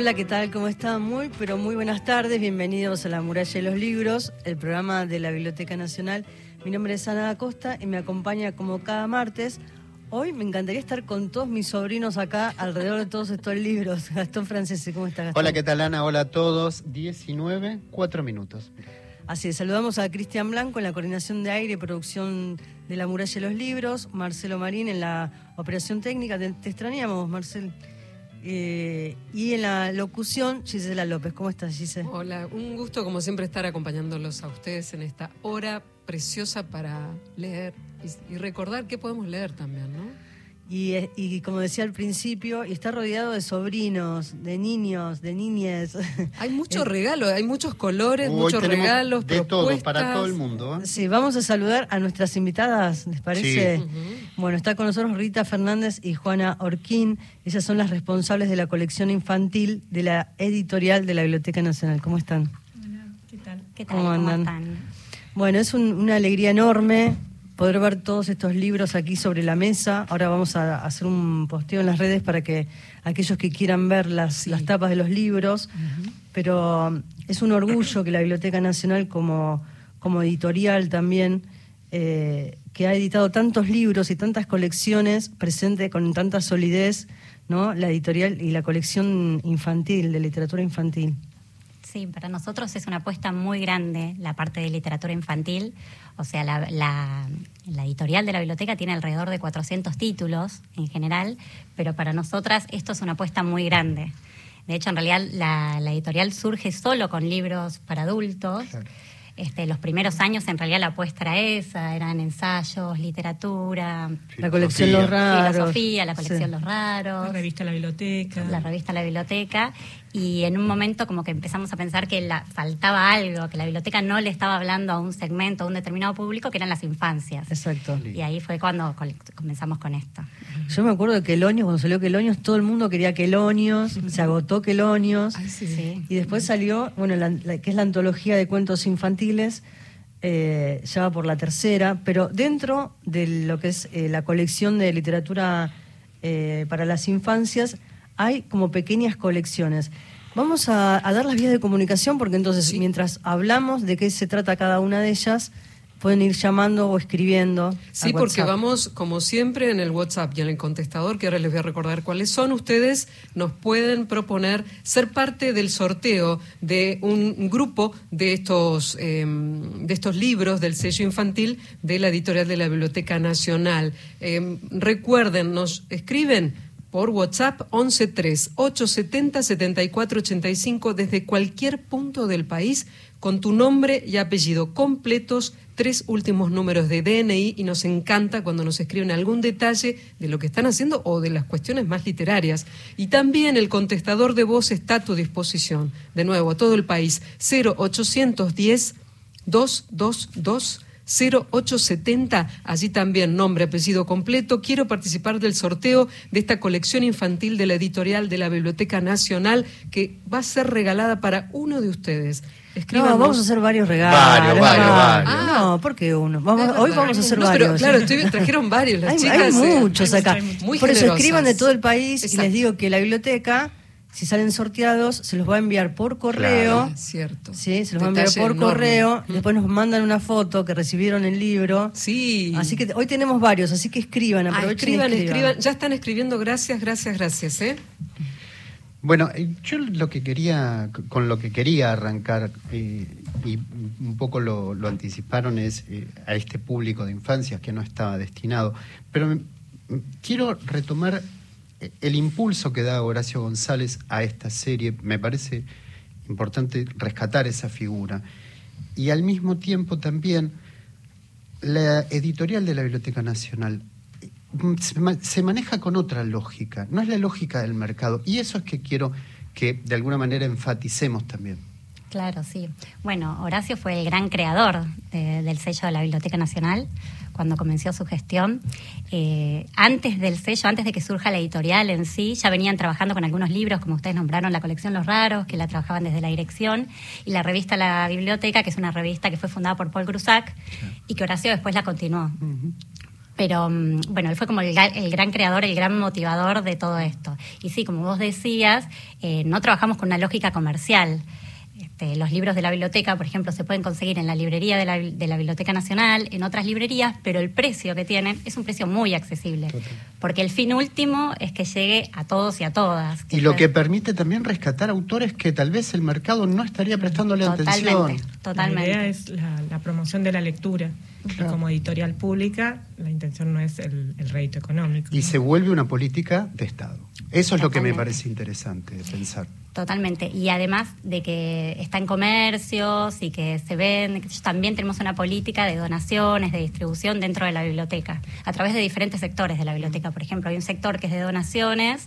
Hola, ¿qué tal? ¿Cómo están? Muy, pero muy buenas tardes. Bienvenidos a La Muralla de los Libros, el programa de la Biblioteca Nacional. Mi nombre es Ana Acosta y me acompaña como cada martes. Hoy me encantaría estar con todos mis sobrinos acá alrededor de todos estos libros. Gastón Francese, ¿cómo estás, Gastón? Hola, ¿qué tal, Ana? Hola a todos. 19, 4 minutos. Así es, saludamos a Cristian Blanco en la coordinación de aire y producción de La Muralla de los Libros, Marcelo Marín en la operación técnica. Te, te extrañamos, Marcel. Eh, y en la locución, Gisela López. ¿Cómo estás, Gisela? Hola, un gusto como siempre estar acompañándolos a ustedes en esta hora preciosa para leer y, y recordar qué podemos leer también, ¿no? Y, eh, y, como decía al principio, y está rodeado de sobrinos, de niños, de niñes. Hay muchos regalos, hay muchos colores, Hoy muchos regalos, de todo para todo el mundo. ¿eh? Sí, vamos a saludar a nuestras invitadas, ¿les parece? Sí. Uh -huh. Bueno, está con nosotros Rita Fernández y Juana Orquín. Ellas son las responsables de la colección infantil de la editorial de la Biblioteca Nacional. ¿Cómo están? Hola, ¿qué tal? ¿Qué tal? ¿Cómo andan? están? Bueno, es un- una alegría enorme poder ver todos estos libros aquí sobre la mesa. Ahora vamos a hacer un posteo en las redes para que aquellos que quieran ver las, las tapas de los libros, pero um, es un orgullo que la Biblioteca Nacional como, como editorial también, eh, que ha editado tantos libros y tantas colecciones, presente con tanta solidez, ¿no? La editorial y la colección infantil, de literatura infantil. Sí, para nosotros es una apuesta muy grande la parte de literatura infantil. O sea, la, la- la editorial de la biblioteca tiene alrededor de 400 títulos en general, pero para nosotras esto es una apuesta muy grande. De hecho, en realidad la, la editorial surge solo con libros para adultos. Este, los primeros años en realidad la apuesta era esa, eran ensayos, literatura, La colección Filosofía. Los Raros. filosofía, la colección Sí. Los Raros La revista La Biblioteca. la revista La Biblioteca y en un momento como que empezamos a pensar que la, faltaba algo, que la biblioteca no le estaba hablando a un segmento, a un determinado público, que eran las infancias. Exacto. Y ahí fue cuando comenzamos con esto. Yo me acuerdo de Quelonios, cuando salió Quelonios, todo el mundo quería Quelonios, se agotó Quelonios. Ay, sí. Sí. Y después salió, bueno, la, la- que es la antología de cuentos infantiles, eh, ya va por la tercera, pero dentro de lo que es eh, la colección de literatura eh, para las infancias, hay como pequeñas colecciones. Vamos a, a dar las vías de comunicación porque entonces Sí. mientras hablamos de qué se trata cada una de ellas, pueden ir llamando o escribiendo. Sí, porque vamos, como siempre, en el WhatsApp y en el contestador, que ahora les voy a recordar cuáles son. Ustedes nos pueden proponer ser parte del sorteo de un grupo de estos, eh, de estos libros del sello infantil de la editorial de la Biblioteca Nacional. Eh, recuerden, nos escriben por WhatsApp 113-870-7485 desde cualquier punto del país con tu nombre y apellido completos, tres últimos números de DNI y nos encanta cuando nos escriben algún detalle de lo que están haciendo o de las cuestiones más literarias. Y también el contestador de voz está a tu disposición. De nuevo, a todo el país, 0810 222 0870, allí también nombre, apellido completo. Quiero participar del sorteo de esta colección infantil de la editorial de la Biblioteca Nacional que va a ser regalada para uno de ustedes. No, Escríbanos. vamos a hacer varios regalos. Varios, varios, Ah, varios. No, ¿por qué uno? Vamos, hoy vamos a hacer No, pero, varios. claro, estoy- trajeron varios las hay, chicas. hay eh, muchos hay acá. muchos, muchos. Muy Por eso escriban de todo el país y les digo que la biblioteca, si salen sorteados, se los va a enviar por correo. Cierto. Sí, se los va a enviar por enorme. correo. Mm. Después nos mandan una foto que recibieron el libro. Sí. Así que hoy tenemos varios, así que escriban, Ah, aprovechen escriban, escriban. Ya están escribiendo. Gracias, gracias, gracias. ¿eh? Bueno, eh, yo lo que quería, con lo que quería arrancar, eh, y un poco lo, lo anticiparon, es eh, a este público de infancias que no estaba destinado. Pero me- m- quiero retomar el impulso que da Horacio González a esta serie. Me parece importante rescatar esa figura. Y al mismo tiempo también la editorial de la Biblioteca Nacional ma- se maneja con otra lógica, no es la lógica del mercado. Y eso es que quiero que de alguna manera enfaticemos también. Claro, sí. Bueno, Horacio fue el gran creador de- del sello de la Biblioteca Nacional cuando comenzó su gestión. Eh, antes del sello, antes de que surja la editorial en sí, ya venían trabajando con algunos libros, como ustedes nombraron, la colección Los Raros, que la trabajaban desde la dirección, y la revista La Biblioteca, que es una revista que fue fundada por Paul Grusac y que Horacio después la continuó. Pero mm, bueno, él fue como el gran creador, el gran motivador de todo esto. Y sí, como vos decías, eh, no trabajamos con una lógica comercial. Este, los libros de la biblioteca, por ejemplo, se pueden conseguir en la librería de la, de la Biblioteca Nacional, en otras librerías, pero el precio que tienen es un precio muy accesible. Porque el fin último es que llegue a todos y a todas. Y lo que permite también rescatar autores que tal vez el mercado no estaría prestándole atención. Totalmente, La totalmente. idea es la, la promoción de la lectura. Claro. Y como editorial pública, la intención no es el, el rédito económico. Y ¿no? se vuelve una política de Estado. Eso es lo que me Totalmente. parece interesante pensar. Totalmente. Y además de que está en comercios y que se vende, también tenemos una política de donaciones, de distribución dentro de la biblioteca, a través de diferentes sectores de la biblioteca. Por ejemplo, hay un sector que es de donaciones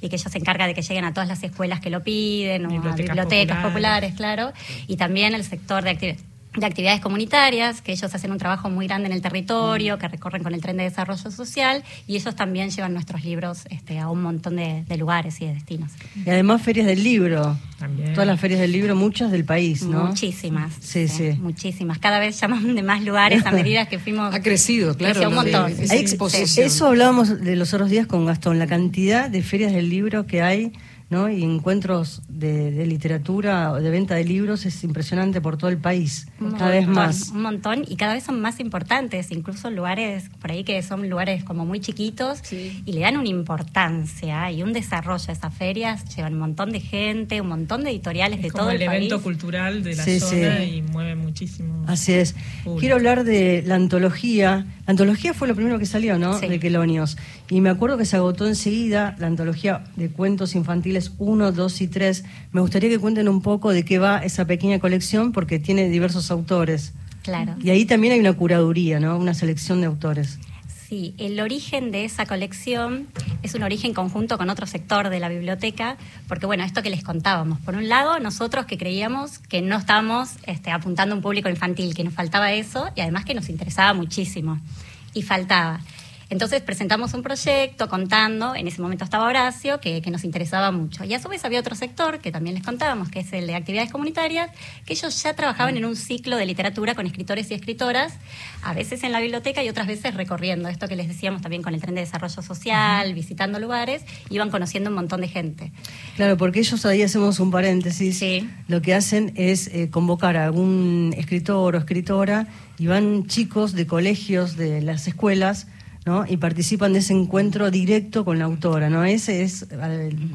y que ellos se encarga de que lleguen a todas las escuelas que lo piden, o a Bibliotecas bibliotecas populares. populares, claro. Y también el sector de actividades de actividades comunitarias, que ellos hacen un trabajo muy grande en el territorio, que recorren con el tren de desarrollo social, y ellos también llevan nuestros libros este, a un montón de, de lugares y de destinos. Y además ferias del libro. También. Todas las ferias del libro, muchas del país, ¿no? Muchísimas. Sí, sí. Muchísimas. Cada vez llaman de más lugares a medida que fuimos. Ha crecido, claro, Creció un de- montón. Ahí- exposición. Eso hablábamos de los otros días con Gastón, la cantidad de ferias del libro que hay, ¿no? Y encuentros de, de literatura o de venta de libros es impresionante por todo el país, Un cada vez más. Un montón y cada vez son más importantes, incluso lugares por ahí que son lugares como muy chiquitos Sí. y le dan una importancia y un desarrollo a esas ferias, llevan un montón de gente, un montón de editoriales Es de como todo el, el evento cultural de la Sí, zona sí. y mueve muchísimo. Así es. público. Quiero hablar de la antología. La antología fue lo primero que salió, ¿no? Sí. De Quelonios. Y me acuerdo que se agotó enseguida la antología de cuentos infantiles 1, 2 y 3. Me gustaría que cuenten un poco de qué va esa pequeña colección porque tiene diversos autores. Claro. Y ahí también hay una curaduría, ¿no? Una selección de autores. Sí, el origen de esa colección es un origen conjunto con otro sector de la biblioteca, porque bueno, esto que les contábamos, por un lado, nosotros que creíamos que no estábamos este, apuntando a un público infantil, que nos faltaba eso y además que nos interesaba muchísimo, y faltaba. Entonces presentamos un proyecto contando, en ese momento estaba Horacio, que, que nos interesaba mucho. Y a su vez había otro sector, que también les contábamos, que es el de actividades comunitarias, que ellos ya trabajaban en un ciclo de literatura con escritores y escritoras, a veces en la biblioteca y otras veces recorriendo, esto que les decíamos también con el tren de desarrollo social, visitando lugares, iban conociendo un montón de gente. Claro, porque ellos ahí hacemos un paréntesis. Sí. Lo que hacen es eh, convocar a algún escritor o escritora y van chicos de colegios, de las escuelas, ¿no? Y participan de ese encuentro directo con la autora, ¿no? Ese es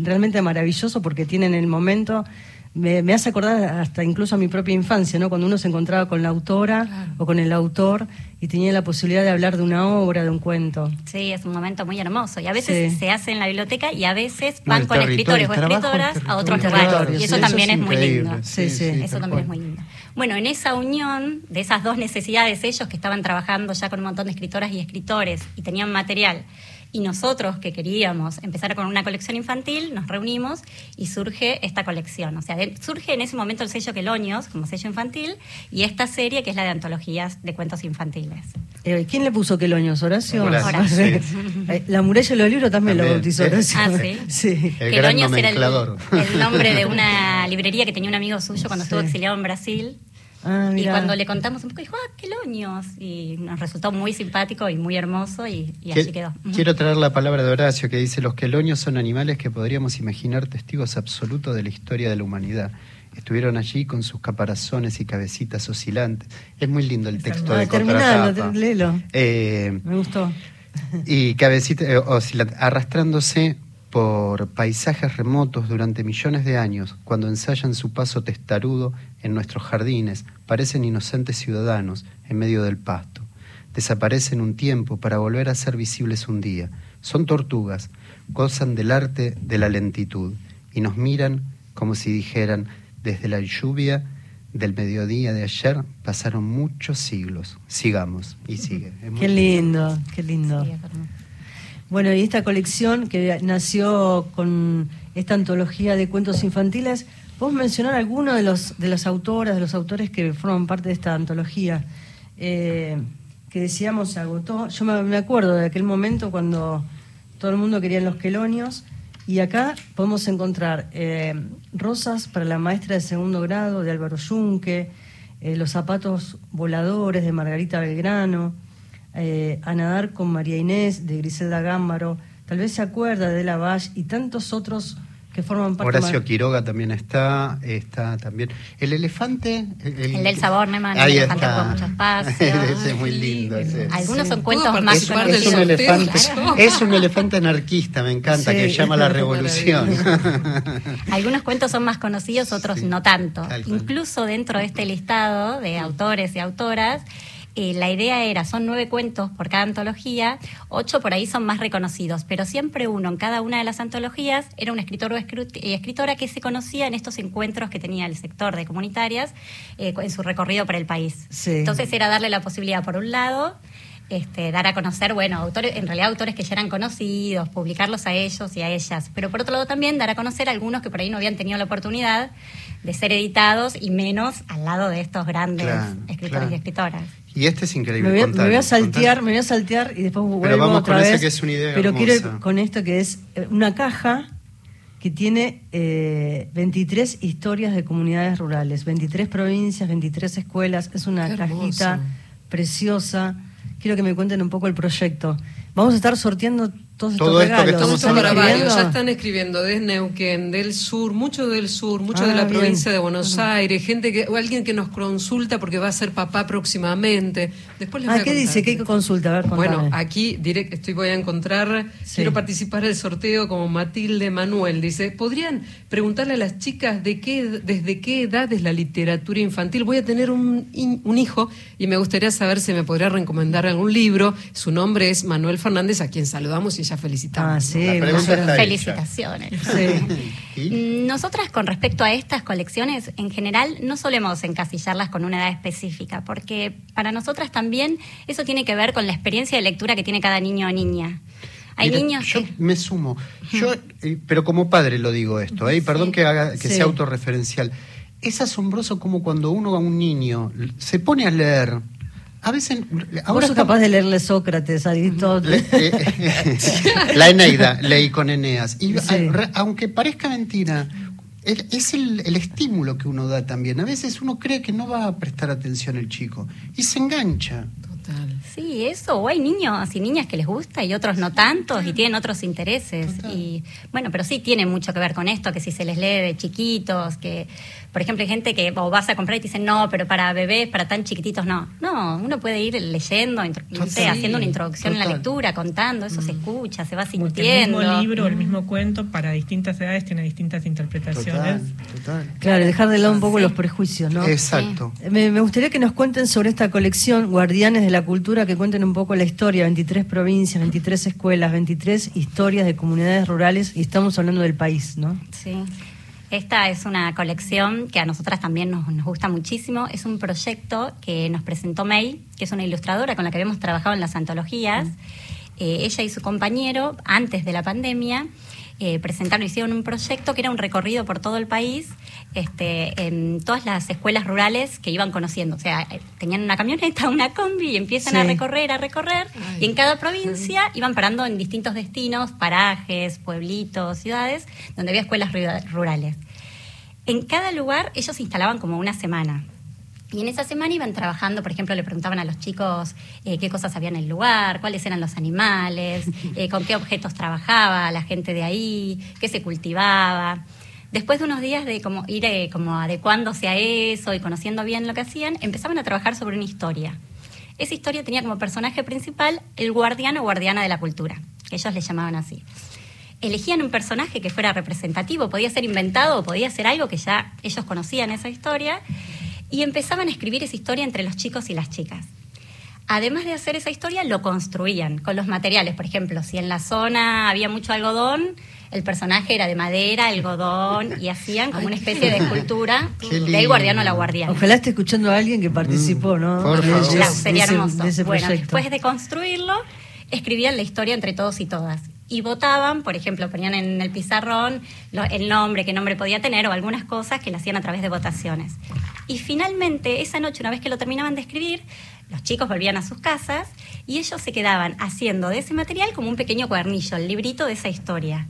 realmente maravilloso porque tienen el momento. Me, me hace acordar hasta incluso a mi propia infancia, ¿no? Cuando uno se encontraba con la autora o con el autor y tenía la posibilidad de hablar de una obra, de un cuento. Sí, es un momento muy hermoso. Y a veces Sí. se hace en la biblioteca y a veces van con escritores o escritoras a otros lugares. Y eso también es es, muy lindo. Sí, sí. Eso también es muy lindo. Bueno, en esa unión de esas dos necesidades, ellos que estaban trabajando ya con un montón de escritoras y escritores y tenían material, y nosotros que queríamos empezar con una colección infantil, nos reunimos y surge esta colección. O sea, de- surge en ese momento el sello Quelonios como sello infantil y esta serie que es la de antologías de cuentos infantiles. Eh, ¿Quién le puso Queloños? ¿Horacio? Horacio, Horacio. sí. Eh, La muralla de los libros también, lo También, bautizó sí. Horacio. Ah, ¿sí? Sí. El gran Quelonios era el, nombre de una librería que tenía un amigo suyo cuando Sí. estuvo exiliado en Brasil. Ah, Y cuando le contamos un poco, dijo, ah, Quelonios. Y nos resultó muy simpático y muy hermoso y, y así quedó. Quiero traer la palabra de Horacio que dice, los quelonios son animales que podríamos imaginar testigos absolutos de la historia de la humanidad. Estuvieron allí con sus caparazones y cabecitas oscilantes. Es muy lindo el texto Ah, de terminalo, léelo. Eh, Me gustó. y cabecita, eh, oscilante, arrastrándose por paisajes remotos durante millones de años, cuando ensayan su paso testarudo en nuestros jardines, parecen inocentes ciudadanos en medio del pasto. Desaparecen un tiempo para volver a ser visibles un día. Son tortugas, gozan del arte de la lentitud y nos miran como si dijeran, desde la lluvia del mediodía de ayer pasaron muchos siglos. Sigamos. Y sigue. Qué lindo, qué lindo. Sí. Bueno, y esta colección que nació con esta antología de cuentos infantiles, ¿podemos mencionar alguno de los de las autoras, de los autores que forman parte de esta antología? Eh, que decíamos se agotó. Yo me acuerdo de aquel momento cuando todo el mundo quería los quelonios. Y acá podemos encontrar eh, Rosas para la maestra de segundo grado de Álvaro Yunque, eh, Los zapatos voladores de Margarita Belgrano, eh, a nadar con María Inés de Griselda Gámbaro, tal vez se acuerda de la Valle y tantos otros que forman parte Horacio Quiroga también está, está también. El elefante. El del Saborneman, el Ahí elefante está. con mucho espacio. ese es muy lindo. ese. Algunos Sí. son ¿Puedo cuentos más Es un elefante, Claro. es un elefante anarquista, me encanta, Sí. que llama a la revolución. Algunos cuentos son más conocidos, otros Sí, no tanto. Incluso dentro de este listado de autores y autoras, eh, la idea era, son nueve cuentos por cada antología, ocho por ahí son más reconocidos, pero siempre uno en cada una de las antologías era un escritor o eh, escritora que se conocía en estos encuentros que tenía el sector de comunitarias eh, en su recorrido por el país. Sí. Entonces era darle la posibilidad, por un lado, este, dar a conocer, bueno, autores, en realidad autores que ya eran conocidos, publicarlos a ellos y a ellas, pero por otro lado también dar a conocer a algunos que por ahí no habían tenido la oportunidad de ser editados y menos al lado de estos grandes Claro, escritores claro. y escritoras. Y este es increíble. Me voy, a, me contalo, voy a saltear, me voy a saltear y después vuelvo Pero vamos otra con esa vez. que es una idea Pero quiero ir con esto que es eh, una caja que tiene eh, 23 historias de comunidades rurales, 23 provincias, 23 escuelas. Es una cajita preciosa. Quiero que me cuenten un poco el proyecto. Vamos a estar sorteando todos estos Todo esto que estamos Esto ¿Están para varios. Ya están escribiendo desde Neuquén, del sur, mucho del sur, mucho Ah, de la bien. provincia de Buenos Aires, gente que, o alguien que nos consulta porque va a ser papá próximamente. Después les voy Ah, a ¿qué contar. dice? ¿Qué consulta? A ver, contame. Bueno, aquí direct, estoy voy a encontrar, Sí. quiero participar del sorteo como Matilde Manuel. Dice, ¿podrían preguntarle a las chicas de qué, desde qué edad es la literatura infantil? Voy a tener un hijo y me gustaría saber si me podría recomendar algún libro. Su nombre es Manuel Fernández, a quien saludamos y ya felicitamos. Ah, sí. La está. Felicitaciones. Nosotras con respecto a estas colecciones, en general no solemos encasillarlas con una edad específica, porque para nosotras también eso tiene que ver con la experiencia de lectura que tiene cada niño o niña. Hay Mira, niños yo que... me sumo. Yo, eh, pero como padre lo digo esto, ¿eh? y perdón que haga que Sí. sea autorreferencial. Es asombroso como cuando uno a un niño se pone a leer. A veces Ahora sos está- capaz de leerle Sócrates, Aristóteles. Le- eh, la Eneida leí con Eneas. Y Sí. a- aunque parezca mentira, el- es el, el estímulo que uno da también. A veces uno cree que no va a prestar atención el chico y se engancha. Total. Sí, eso, o hay niños y niñas que les gusta y otros no tantos y tienen otros intereses. Y bueno, pero sí tiene mucho que ver con esto, que si se les lee de chiquitos, que por ejemplo hay gente que o vas a comprar y te dicen, no, pero para bebés, para tan chiquititos, no. No, uno puede ir leyendo, intro- no sé, Total. haciendo una introducción en la Total. lectura, contando, eso se escucha, se va Porque el sintiendo. mismo libro, el mismo cuento, para distintas edades tiene distintas interpretaciones. total. Claro, dejar de lado un poco Sí. los prejuicios, ¿no? Exacto. Me, me gustaría que nos cuenten sobre esta colección, Guardianes de la Cultura, que cuenten un poco la historia, 23 provincias, 23 escuelas, 23 historias de comunidades rurales, y estamos hablando del país, ¿no? Sí. Esta es una colección que a nosotras también nos, nos gusta muchísimo. Es un proyecto que nos presentó May, que es una ilustradora con la que habíamos trabajado en las antologías. Eh, ella y su compañero, antes de la pandemia, eh, presentaron, hicieron un proyecto que era un recorrido por todo el país, este, en todas las escuelas rurales que iban conociendo. O sea, eh, tenían una camioneta, una combi y empiezan a recorrer, a recorrer. Ay. Y en cada provincia iban parando en distintos destinos, parajes, pueblitos, ciudades, donde había escuelas rura- rurales. En cada lugar ellos se instalaban como una semana. Y en esa semana iban trabajando, por ejemplo, le preguntaban a los chicos eh, qué cosas había en el lugar, cuáles eran los animales, eh, con qué objetos trabajaba la gente de ahí, qué se cultivaba. Después de unos días de como ir eh, como adecuándose a eso y conociendo bien lo que hacían, empezaban a trabajar sobre una historia. Esa historia tenía como personaje principal el guardián o guardiana de la cultura, que ellos le llamaban así. Elegían un personaje que fuera representativo, podía ser inventado o podía ser algo que ya ellos conocían esa historia, y empezaban a escribir esa historia entre los chicos y las chicas. Además de hacer esa historia, lo construían con los materiales. Por ejemplo, si en la zona había mucho algodón, el personaje era de madera, algodón, y hacían como una especie de escultura del guardiano o la guardiana. Ojalá esté escuchando a alguien que participó, Mm, ¿no? por favor. Claro, sería de ese- hermoso. de ese bueno, después de construirlo, escribían la historia entre todos y todas. Y votaban, por ejemplo, ponían en el pizarrón lo- el nombre, qué nombre podía tener o algunas cosas que lo hacían a través de votaciones. Y finalmente, esa noche, una vez que lo terminaban de escribir, los chicos volvían a sus casas y ellos se quedaban haciendo de ese material como un pequeño cuadernillo, el librito de esa historia.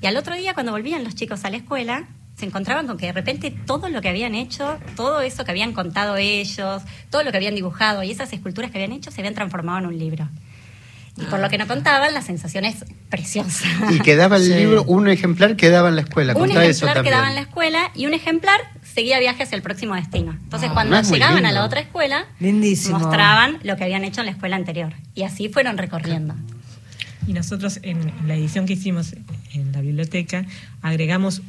Y al otro día, cuando volvían los chicos a la escuela, se encontraban con que de repente todo lo que habían hecho, todo eso que habían contado ellos, todo lo que habían dibujado y esas esculturas que habían hecho se habían transformado en un libro. Y por lo que nos contaban, la sensación es preciosa. Y quedaba el Sí. libro, un ejemplar quedaba en la escuela. un eso ejemplar quedaba en la escuela y un ejemplar seguía viaje hacia el próximo destino. Entonces, Ah, cuando llegaban a la otra escuela, Lindísimo. mostraban lo que habían hecho en la escuela anterior. Y así fueron recorriendo. Y nosotros en la edición que hicimos en la biblioteca agregamos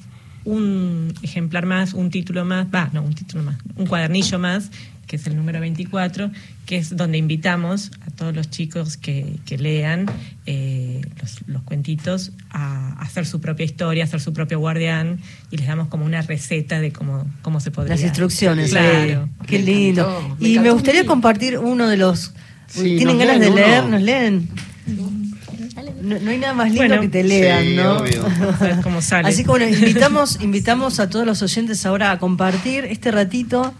un ejemplar más, un título más, va, no, un título más, un cuadernillo más, que es el número 24, que es donde invitamos a todos los chicos que, que lean eh, los, los cuentitos a, hacer su propia historia, a hacer su propio guardián, y les damos como una receta de cómo, cómo se podría. Las instrucciones. Claro. Qué Me lindo. encantó, me y me gustaría compartir uno de los... Sí, ¿Tienen ganas de leer? ¿Nos leen? No, no hay nada más lindo Bueno, que te lean, sí, ¿no? obvio. Cómo sale. Así que bueno, invitamos, invitamos a todos los oyentes ahora a compartir este ratito,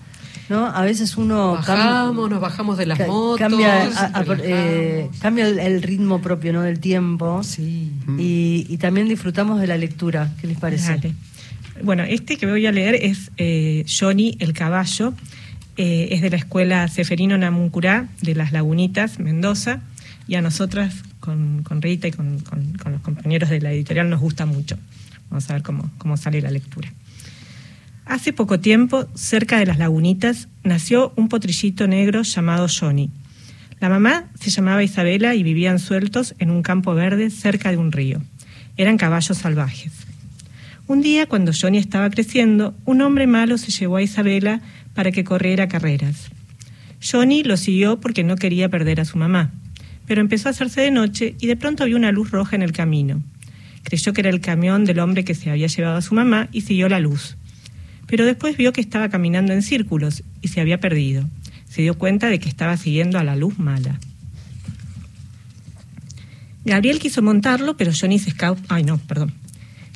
¿no? A veces uno Bajamos, nos bajamos de las ca- motos. cambia, a- a- relajamos. eh, cambia el, el ritmo propio, ¿no? Del tiempo. Sí. Y, y también disfrutamos de la lectura. ¿Qué les parece? Dale. Bueno, este que voy a leer es eh, Johnny el Caballo. Eh, es de la escuela Seferino Namuncurá de Las Lagunitas, Mendoza. Y a nosotras, con, Rita y con los compañeros de la editorial, nos gusta mucho. Vamos a ver cómo, cómo sale la lectura. Hace poco tiempo, cerca de Las Lagunitas, nació un potrillito negro llamado Johnny. La mamá se llamaba Isabela y vivían sueltos en un campo verde cerca de un río. Eran caballos salvajes. Un día, cuando Johnny estaba creciendo, un hombre malo se llevó a Isabela para que corriera carreras. Johnny lo siguió porque no quería perder a su mamá, pero empezó a hacerse de noche y de pronto vio una luz roja en el camino. Creyó que era el camión del hombre que se había llevado a su mamá y siguió la luz. Pero después vio que estaba caminando en círculos y se había perdido. Se dio cuenta de que estaba siguiendo a la luz mala. Gabriel quiso montarlo, pero Johnny se escapó. Ay, no, perdón.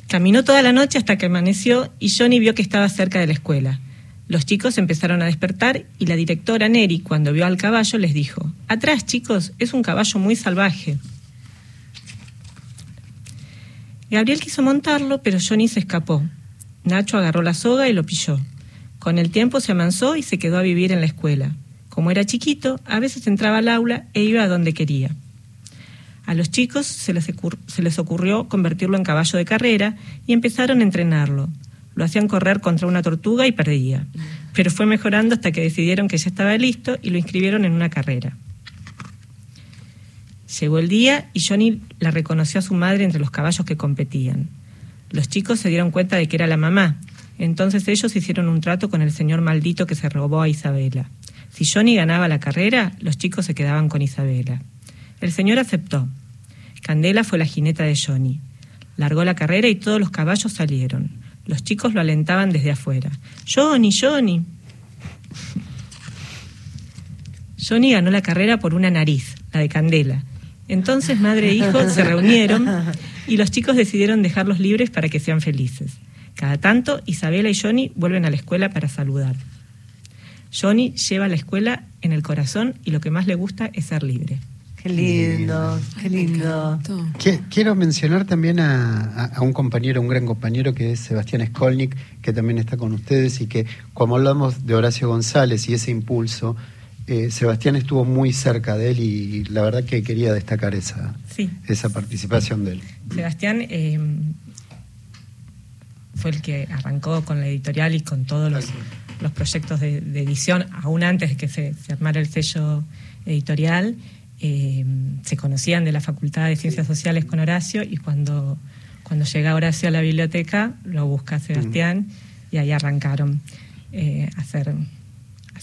Caminó toda la noche hasta que amaneció y Johnny vio que estaba cerca de la escuela. Los chicos empezaron a despertar y la directora Neri, cuando vio al caballo, les dijo, Atrás, chicos, es un caballo muy salvaje. Gabriel quiso montarlo, pero Johnny se escapó. Nacho agarró la soga y lo pilló. Con el tiempo se amansó y se quedó a vivir en la escuela. Como era chiquito, a veces entraba al aula e iba a donde quería. A los chicos se les, ocur- se les ocurrió convertirlo en caballo de carrera y empezaron a entrenarlo. Lo hacían correr contra una tortuga y perdía. Pero fue mejorando hasta que decidieron que ya estaba listo y lo inscribieron en una carrera. Llegó el día y Johnny la reconoció a su madre entre los caballos que competían. Los chicos se dieron cuenta de que era la mamá. Entonces ellos hicieron un trato con el señor maldito que se robó a Isabela. Si Johnny ganaba la carrera, los chicos se quedaban con Isabela. El señor aceptó. Candela fue la jineta de Johnny. Largó la carrera y todos los caballos salieron. Los chicos lo alentaban desde afuera. Johnny, Johnny. Johnny ganó la carrera por una nariz, la de Candela. Entonces madre e hijo se reunieron y los chicos decidieron dejarlos libres para que sean felices. Cada tanto, Isabela y Johnny vuelven a la escuela para saludar. Johnny lleva la escuela en el corazón y lo que más le gusta es ser libre. Qué lindo, qué lindo. Qui- Quiero mencionar también a, a- a un compañero, un gran compañero que es Sebastián Skolnik, que también está con ustedes y que, como hablamos de Horacio González y ese impulso, eh, Sebastián estuvo muy cerca de él y, la verdad que quería destacar esa, Sí. esa participación de él. Sebastián eh, fue el que arrancó con la editorial y con todos los, los proyectos de, de edición, aún antes de que se, se armara el sello editorial. Eh, se conocían de la Facultad de Ciencias Sociales con Horacio y cuando, cuando llega Horacio a la biblioteca lo busca Sebastián y ahí arrancaron eh, a hacer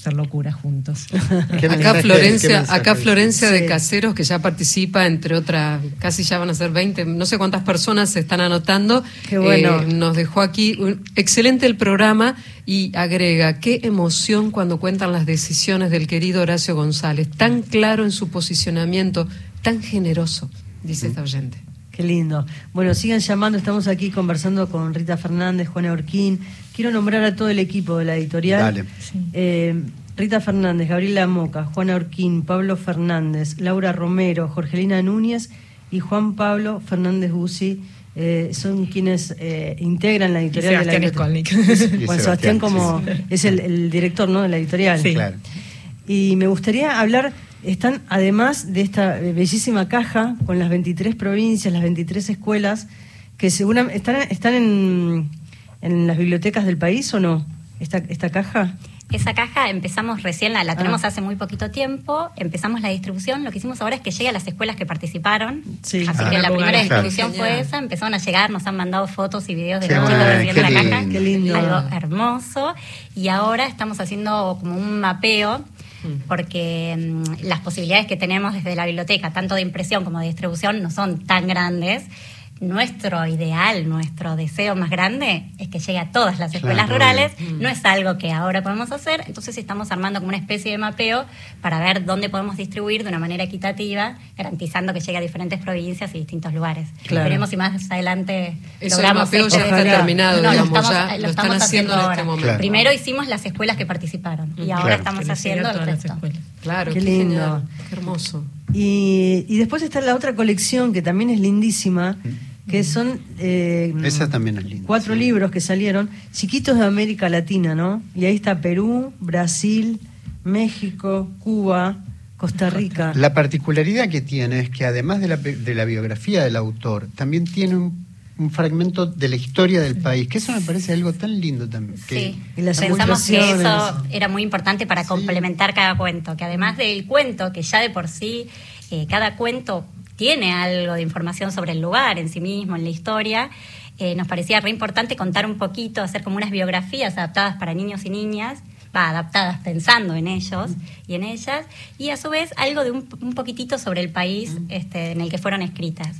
hacer locura juntos. ¿Qué Acá Florencia, acá Florencia de. Caseros, que ya participa, entre otras, casi ya van a ser 20, no sé cuántas personas se están anotando. Qué bueno. Eh, nos dejó aquí un- excelente el programa y agrega, qué emoción cuando cuentan las decisiones del querido Horacio González, tan claro en su posicionamiento, tan generoso, dice esta oyente. Qué lindo. Bueno, sigan llamando, estamos aquí conversando con Rita Fernández, Juana Orquín. Quiero nombrar a todo el equipo de la editorial. Dale. Eh, Rita Fernández, Gabriela Moca, Juana Orquín, Pablo Fernández, Laura Romero, Jorgelina Núñez y Juan Pablo Fernández Bussi, eh, son quienes eh, integran la Y editorial de la. Y Juan Sebastián, Sebastián como es el, el director ¿no? de la editorial. Sí. Claro. Y me gustaría hablar, están además de esta eh, bellísima caja con las 23 provincias, las 23 escuelas, que seguramente están, están en, en las bibliotecas del país o no, esta, esta caja. Esa caja empezamos recién, la, la tenemos Ah. hace muy poquito tiempo, empezamos la distribución, lo que hicimos ahora es que llegue a las escuelas que participaron, Sí. así Ah. que la primera distribución fue esa, empezaron a llegar, nos han mandado fotos y videos de Qué los chicos recibiendo la lindo. caja, Qué lindo. algo hermoso, y ahora estamos haciendo como un mapeo porque mm, las posibilidades que tenemos desde la biblioteca, tanto de impresión como de distribución, no son tan grandes. Nuestro ideal, nuestro deseo más grande es que llegue a todas las escuelas Claro, rurales. No es algo que ahora podemos hacer, entonces estamos armando como una especie de mapeo para ver dónde podemos distribuir de una manera equitativa, garantizando que llegue a diferentes provincias y distintos lugares. Claro. Veremos si más adelante Eso logramos mapeo esto ya de- está terminado, No, lo digamos, estamos, ya lo lo están estamos haciendo en este ahora. momento. Claro. Primero hicimos las escuelas que participaron y ahora Claro. estamos haciendo el resto. Claro, Qué qué, lindo. genial, qué hermoso. Y, y después está la otra colección que también es lindísima, que son eh, Esa también es linda. cuatro sí. libros que salieron, chiquitos de América Latina, ¿no? Y ahí está Perú, Brasil, México, Cuba, Costa Rica. La particularidad que tiene es que además de la, de la biografía del autor, también tiene un, un fragmento de la historia del país, que eso me parece algo tan lindo también. que- Sí, Y las pensamos que eso era muy importante para complementar cada cuento, que además del cuento, que ya de por sí eh, cada cuento tiene algo de información sobre el lugar en sí mismo, en la historia, eh, nos parecía re importante contar un poquito, hacer como unas biografías adaptadas para niños y niñas, va, adaptadas pensando en ellos y en ellas, y a su vez algo de un, un poquitito sobre el país este, en el que fueron escritas.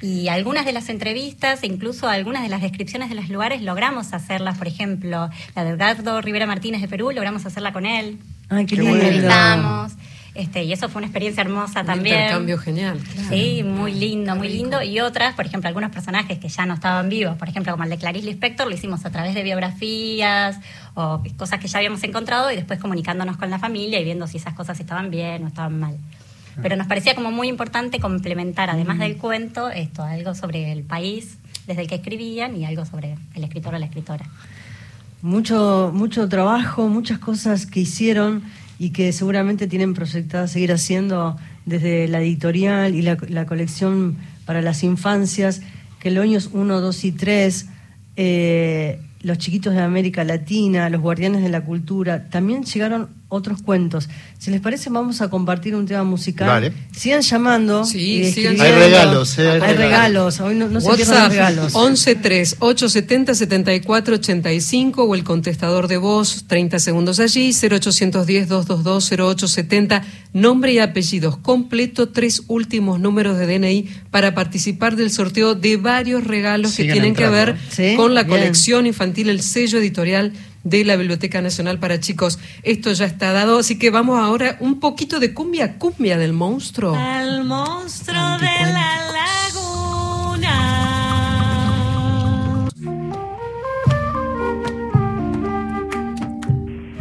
Y algunas de las entrevistas, incluso algunas de las descripciones de los lugares, logramos hacerlas. Por ejemplo, la de Edgardo Rivera Martínez de Perú, logramos hacerla con él. Ay, qué lindo. Entrevistamos. Este, y eso fue una experiencia hermosa Un también. intercambio genial. Sí, muy lindo, muy lindo. Y otras, por ejemplo, algunos personajes que ya no estaban vivos, por ejemplo, como el de Clarice Lispector, lo hicimos a través de biografías o cosas que ya habíamos encontrado y después comunicándonos con la familia y viendo si esas cosas estaban bien o estaban mal. Pero nos parecía como muy importante complementar, además del cuento, esto, algo sobre el país desde el que escribían y algo sobre el escritor o la escritora. Mucho, mucho trabajo, muchas cosas que hicieron y que seguramente tienen proyectadas seguir haciendo desde la editorial y la, la colección para las infancias, que los años 1, 2 y 3, eh, los chiquitos de América Latina, los guardianes de la cultura, también llegaron otros cuentos. Si les parece, vamos a compartir un tema musical. Vale. Sigan llamando. Sí, y sigan. Hay regalos, eh, hay Hay regalos. regalos. Hoy no, no se pierdan los regalos. 113 870 7485 o el contestador de voz 30 segundos allí 0810 222 0870 nombre y apellidos completo tres últimos números de DNI para participar del sorteo de varios regalos que tienen que entrando. ver Sí, con la bien. colección infantil el sello editorial de la Biblioteca Nacional para Chicos. Esto ya está dado, así que vamos ahora un poquito de cumbia, cumbia del monstruo. Al monstruo de la laguna.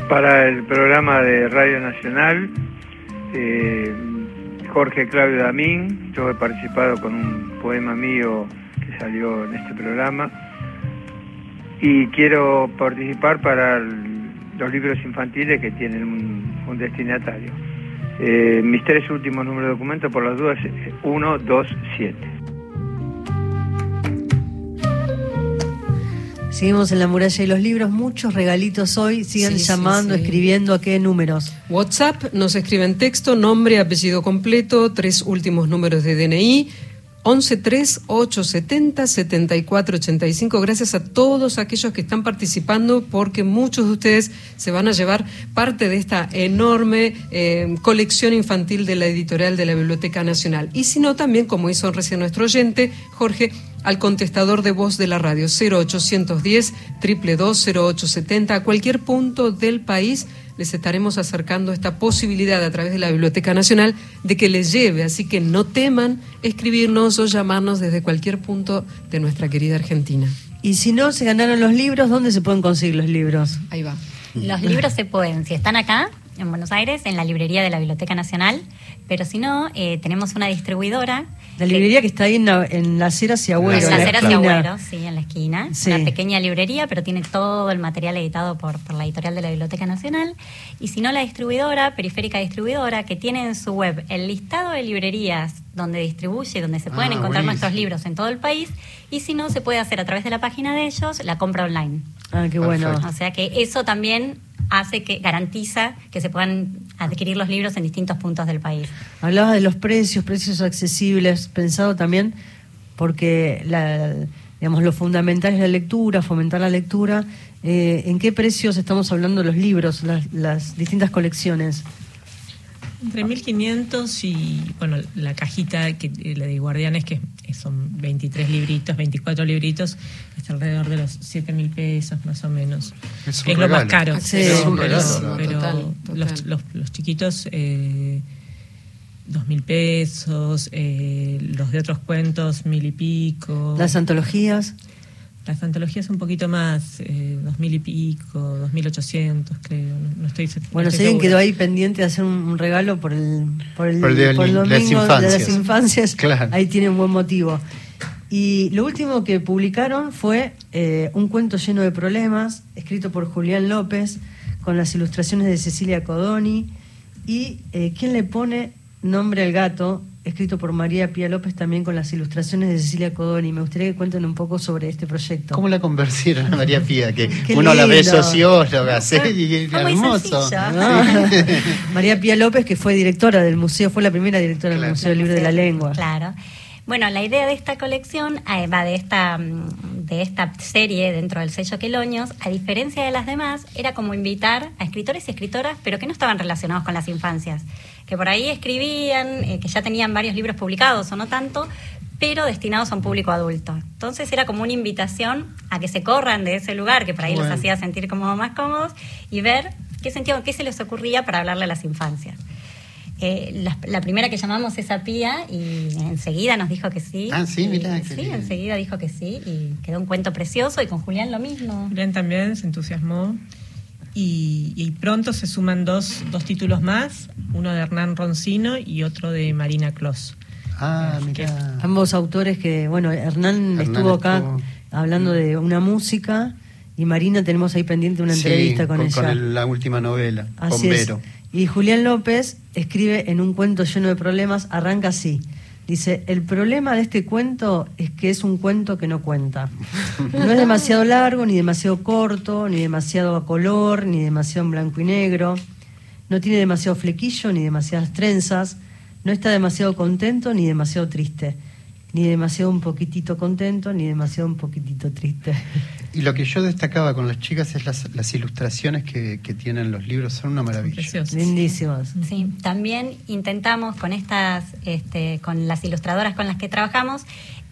Para el programa de Radio Nacional, eh, Jorge Claudio Damín, yo he participado con un poema mío que salió en este programa y quiero participar para el- los libros infantiles que tienen un, un destinatario. Eh, mis tres últimos números de documento, por las dudas, 1, 2, 7. Seguimos en la muralla y los libros, muchos regalitos hoy. Sigan Sí, sí, llamando, sí. escribiendo a qué números. WhatsApp nos escriben texto, nombre, apellido completo, tres últimos números de DNI. 113870-7485. Gracias a todos aquellos que están participando porque muchos de ustedes se van a llevar parte de esta enorme eh, colección infantil de la editorial de la Biblioteca Nacional. Y si no, también, como hizo recién nuestro oyente, Jorge, al contestador de voz de la radio 0810 0870 a cualquier punto del país les estaremos acercando esta posibilidad a través de la Biblioteca Nacional de que les lleve, así que no teman escribirnos o llamarnos desde cualquier punto de nuestra querida Argentina. Y si no se ganaron los libros, ¿dónde se pueden conseguir los libros? Ahí va. Los libros se pueden, si están acá, en Buenos Aires, en la librería de la Biblioteca Nacional, pero si no, eh, tenemos una distribuidora La librería que está ahí en la, en la acera hacia Agüero. en la acera esquina. hacia Agüero, sí, en la esquina. Sí. Una pequeña librería, pero tiene todo el material editado por, por la editorial de la Biblioteca Nacional. Y si no, la distribuidora, Periférica Distribuidora, que tiene en su web el listado de librerías donde distribuye, donde se pueden Ah, encontrar nuestros libros en todo el país. Y si no, se puede hacer a través de la página de ellos la compra online. Ah, qué bueno. Perfecto. O sea que eso también hace que garantiza que se puedan adquirir los libros en distintos puntos del país. Hablabas de los precios, precios accesibles, pensado también porque la, digamos, lo fundamental es la lectura, fomentar la lectura. Eh, ¿En qué precios estamos hablando los libros, las, las distintas colecciones? Entre 1500 y, bueno, la cajita, que eh, la de Guardianes, que son 23 libritos, 24 libritos, está alrededor de los 7 mil pesos más o menos. Es un lo más regalo. caro. Sí, pero- es un pero- regalo, pero total, total. Los, los- los chiquitos, eh, dos mil pesos, eh, los de otros cuentos, mil y pico. Las antologías. Las antologías un poquito más, eh, dos mil y pico, dos mil ochocientos, creo. No, no estoy se- no Bueno, estoy si alguien quedó ahí pendiente de hacer un, un regalo por el, por el, Por el por las domingo de las infancias. infancias, Claro. ahí tiene un buen motivo. Y lo último que publicaron fue eh, un cuento lleno de problemas, escrito por Julián López, con las ilustraciones de Cecilia Codoni. Y eh, ¿quién le pone nombre al gato? Escrito por María Pía López, también con las ilustraciones de Cecilia Codoni. Me gustaría que cuenten un poco sobre este proyecto. ¿Cómo la convencieron a María Pía? Que uno la ve socióloga, sí, hermoso. María Pía López, que fue directora del museo, fue la primera directora del. Museo del Libro de la Lengua. Claro. Bueno, la idea de esta colección, va de esta, mm, de esta serie dentro del sello Queloños, a diferencia de las demás, era como invitar a escritores y escritoras, pero que no estaban relacionados con las infancias, que por ahí escribían, eh, que ya tenían varios libros publicados o no tanto, pero destinados a un público adulto. Entonces era como una invitación a que se corran de ese lugar, que por ahí Bueno. los hacía sentir como más cómodos, y ver qué sentido, qué se les ocurría para hablarle a las infancias. Eh, la, la primera que llamamos es a Pía y enseguida nos dijo que sí. Ah, sí, qué Sí, lindo. enseguida dijo que sí y quedó un cuento precioso y con Julián lo mismo. Julián también se entusiasmó. Y, y pronto se suman dos, dos títulos más, uno de Hernán Roncino y otro de Marina Clos. Ah, mira. Ambos autores que, bueno, Hernán, Hernán estuvo acá estuvo. hablando de una música y Marina tenemos ahí pendiente una Sí, entrevista con, ella. el- la última novela, con Así es. Y Julián López escribe en un cuento lleno de problemas, arranca así. Dice, el problema de este cuento es que es un cuento que no cuenta. No es demasiado largo, ni demasiado corto, ni demasiado a color, ni demasiado en blanco y negro. No tiene demasiado flequillo, ni demasiadas trenzas. No está demasiado contento, ni demasiado triste. Ni demasiado un poquitito contento, ni demasiado un poquitito triste. Y lo que yo destacaba con las chicas es las, las ilustraciones que, que tienen los libros, son una maravilla. Lindísimas. Sí, también intentamos con estas, este, con las ilustradoras con las que trabajamos,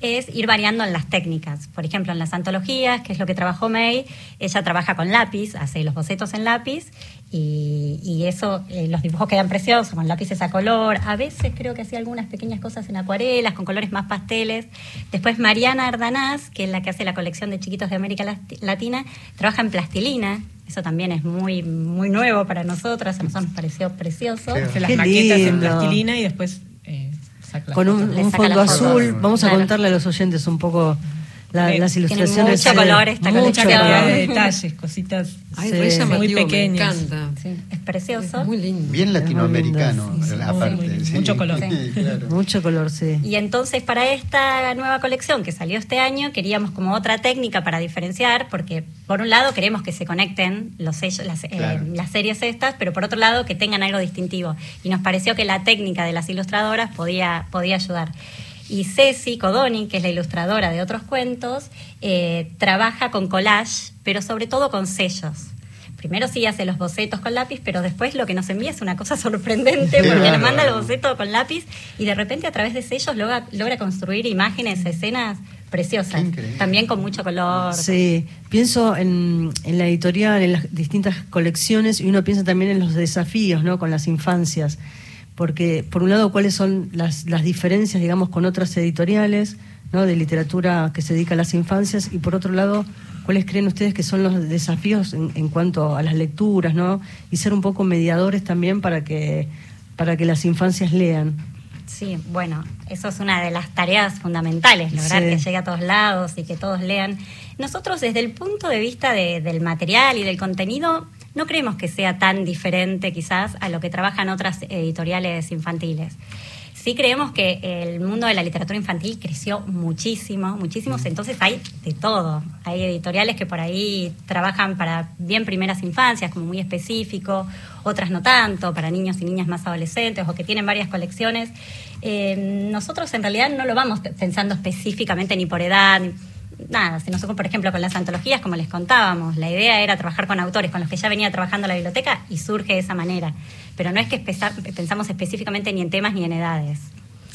es ir variando en las técnicas. Por ejemplo, en las antologías, que es lo que trabajó May, ella trabaja con lápiz, hace los bocetos en lápiz y, y eso, eh, los dibujos quedan preciosos, con lápices a color. A veces creo que hacía algunas pequeñas cosas en acuarelas, con colores más pasteles. Después Mariana Ardanaz, que es la que hace la colección de chiquitos de América Lati- Latina, trabaja en plastilina. Eso también es muy, muy nuevo para nosotras, a nosotros nos pareció precioso. Qué Hace las Qué maquetas en plastilina y después saca con un, fondo azul. Vamos a Claro. contarle a los oyentes un poco la- las Tiene ilustraciones. mucho color esta mucho colección. Mucha de detalles, cositas Ay, Sí. llamativo, muy me pequeñas. encanta. Sí, es precioso. Es muy lindo. Bien latinoamericano, lindo, sí, sí. aparte. Mucho color. Sí. claro. Mucho color, sí. Y entonces para esta nueva colección que salió este año queríamos como otra técnica para diferenciar, porque por un lado queremos que se conecten los sellos, las, eh, las series estas, pero por otro lado que tengan algo distintivo. Y nos pareció que la técnica de las ilustradoras podía, podía ayudar. Y Ceci Codoni, que es la ilustradora de otros cuentos, eh, trabaja con collage, pero sobre todo con sellos. Primero sí hace los bocetos con lápiz, pero después lo que nos envía es una cosa sorprendente porque nos manda los bocetos con lápiz y de repente a través de sellos logra, logra construir imágenes, escenas preciosas. También con mucho color. Sí, pienso en, en la editorial, en las distintas colecciones y uno piensa también en los desafíos, ¿no? Con las infancias. Porque, por un lado, cuáles son las, las diferencias, digamos, con otras editoriales, ¿no? De literatura que se dedica a las infancias y, por otro lado, cuáles creen ustedes que son los desafíos en, en cuanto a las lecturas, ¿no? Y ser un poco mediadores también para que, para que las infancias lean. Sí, bueno, eso es una de las tareas fundamentales, lograr Sí. que llegue a todos lados y que todos lean. Nosotros desde el punto de vista de- del material y del contenido, no creemos que sea tan diferente quizás a lo que trabajan otras editoriales infantiles. Sí creemos que el mundo de la literatura infantil creció muchísimo, muchísimo, entonces hay de todo. Hay editoriales que por ahí trabajan para bien primeras infancias, como muy específico, otras no tanto, para niños y niñas más adolescentes o que tienen varias colecciones. Eh, nosotros en realidad no lo vamos pensando específicamente ni por edad, ni- nada. Si nosotros, por ejemplo, con las antologías, como les contábamos, la idea era trabajar con autores con los que ya venía trabajando la biblioteca y surge de esa manera. Pero no es que pensamos específicamente ni en temas ni en edades.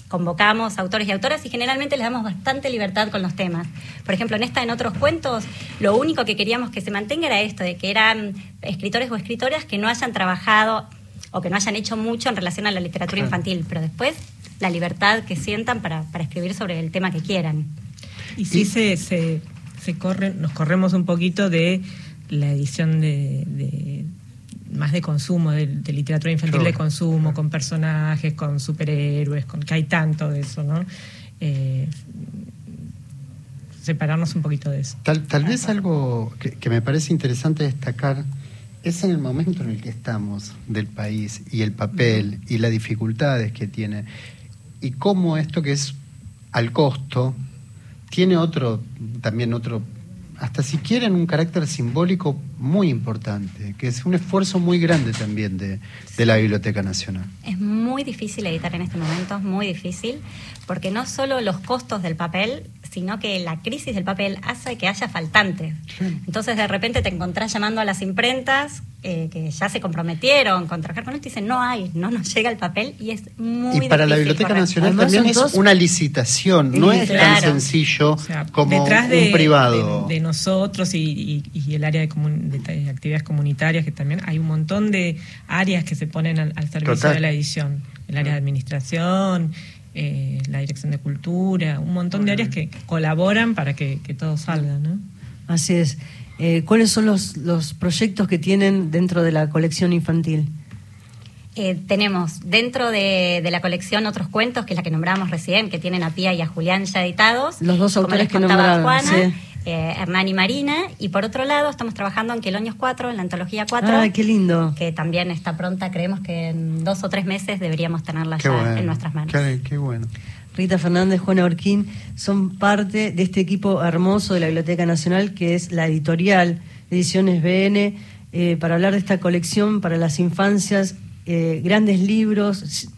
Convocamos autores y autoras y generalmente les damos bastante libertad con los temas. Por ejemplo, en esta, en otros cuentos, lo único que queríamos que se mantenga era esto, de que eran escritores o escritoras que no hayan trabajado o que no hayan hecho mucho en relación a la literatura infantil, pero después la libertad que sientan para, para escribir sobre el tema que quieran. Y sí se, se, se corre, nos corremos un poquito de la edición de, de- más de consumo, de, de literatura infantil Claro. de consumo, con personajes, con superhéroes, con que hay tanto de eso, ¿no? Eh, separarnos un poquito de eso. Tal, tal vez algo que, que me parece interesante destacar es en el momento en el que estamos del país y el papel y las dificultades que tiene y cómo esto que es al costo tiene otro, también otro, hasta si quieren un carácter simbólico muy importante, que es un esfuerzo muy grande también de, de la Biblioteca Nacional. Es muy difícil editar en este momento, es muy difícil, porque no solo los costos del papel, sino que la crisis del papel hace que haya faltantes. Entonces de repente te encontrás llamando a las imprentas eh, que ya se comprometieron con trabajar con esto y dicen, no hay, no nos llega el papel y es muy Y para la difícil Biblioteca. Nacional Además también es una licitación, no Sí, es tan sencillo O sea, como detrás un de, privado. de- de nosotros y, y- y el área de, comun- de actividades comunitarias, que también hay un montón de áreas que se ponen al, al servicio Total. de la edición. El área de administración, eh, la dirección de cultura, un montón de áreas que colaboran para que, que todo salga, ¿no? Así es. Eh, ¿Cuáles son los, los proyectos que tienen dentro de la colección infantil? Eh, tenemos dentro de, de la colección otros cuentos, que es la que nombrábamos recién, que tienen a Pía y a Julián ya editados. Los dos como autores les que contaba nombraron, Juana, sí. Eh, Hernán y Marina. Y por otro lado, estamos trabajando en Queloños 4, en la antología 4. ¡Ay, qué lindo! que también está pronta, creemos que en dos o tres meses deberíamos tenerla Qué ya bueno, en nuestras manos. Qué, qué bueno. Rita Fernández, Juana Orquín, son parte de este equipo hermoso de la Biblioteca Nacional, que es la editorial Ediciones BN, eh, para hablar de esta colección para las infancias, eh, grandes libros,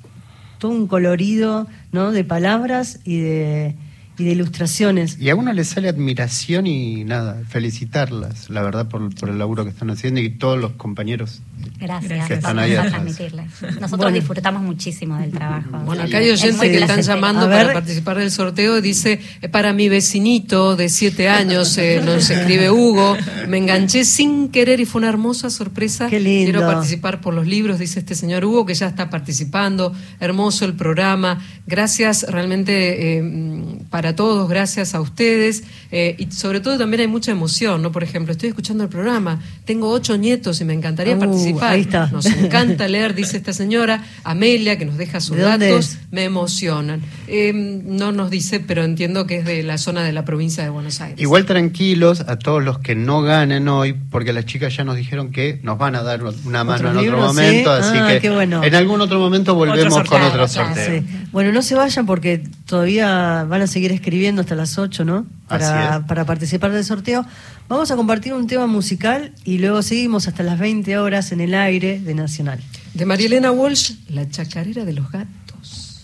todo un colorido ¿no? de palabras y de, y de ilustraciones. Y a uno le sale admiración y nada, felicitarlas, la verdad, por, por el laburo que están haciendo y todos los compañeros. Gracias, Que están ahí a atrás. transmitirles. Nosotros Bueno. disfrutamos muchísimo del trabajo. Bueno, acá hay es oyentes que están llamando para participar del sorteo. Dice, eh, para mi vecinito de siete años, eh, nos escribe Hugo, me enganché sin querer y fue una hermosa sorpresa. Qué lindo. Quiero participar por los libros, dice este señor Hugo, que ya está participando. Hermoso el programa. Gracias realmente eh, para todos, gracias a ustedes. Eh, y sobre todo también hay mucha emoción, ¿no? Por ejemplo, estoy escuchando el programa, tengo ocho nietos y me encantaría Uh, participar. ahí está. Nos encanta leer, dice esta señora. Amelia, que nos deja sus ¿De dónde datos, me emocionan. Eh, no nos dice, pero entiendo que es de la zona de la provincia de Buenos Aires. Igual tranquilos a todos los que no ganen hoy, porque las chicas ya nos dijeron que nos van a dar una mano en ¿Otros otro libros? momento, Sí. así Ah, que qué bueno. en algún otro momento volvemos Otro con otro sorteo. Sí. Bueno, no se vayan porque todavía van a seguir escribiendo hasta las 8, ¿no? Para, para participar del sorteo. Vamos a compartir un tema musical y luego seguimos hasta las 20 horas en el aire de Nacional. De María Elena Walsh, La chacarera de los gatos.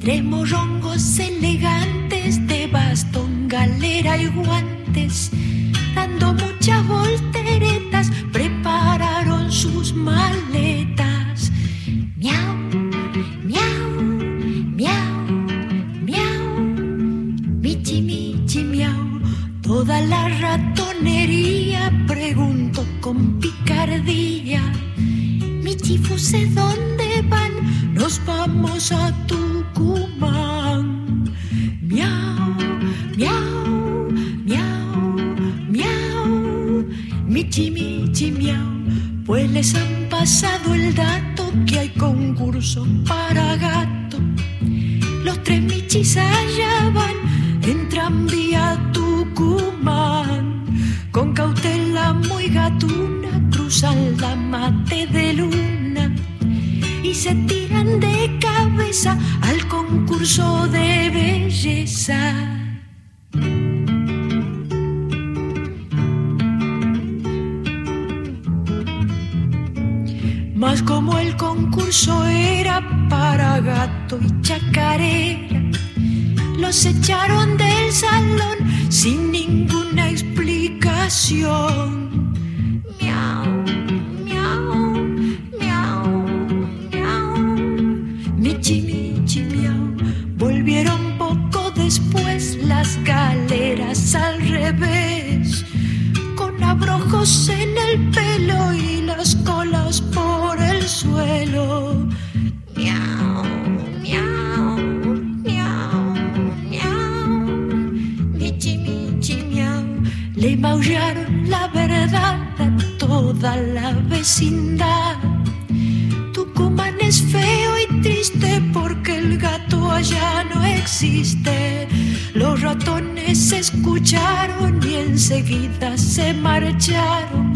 Tres morrongos elegantes de bastón, galera y guantes, dando muchas volteretas, prepararon sus maletas. La vecindad. Tucumán es feo y triste porque el gato allá no existe. Los ratones escucharon y enseguida se marcharon.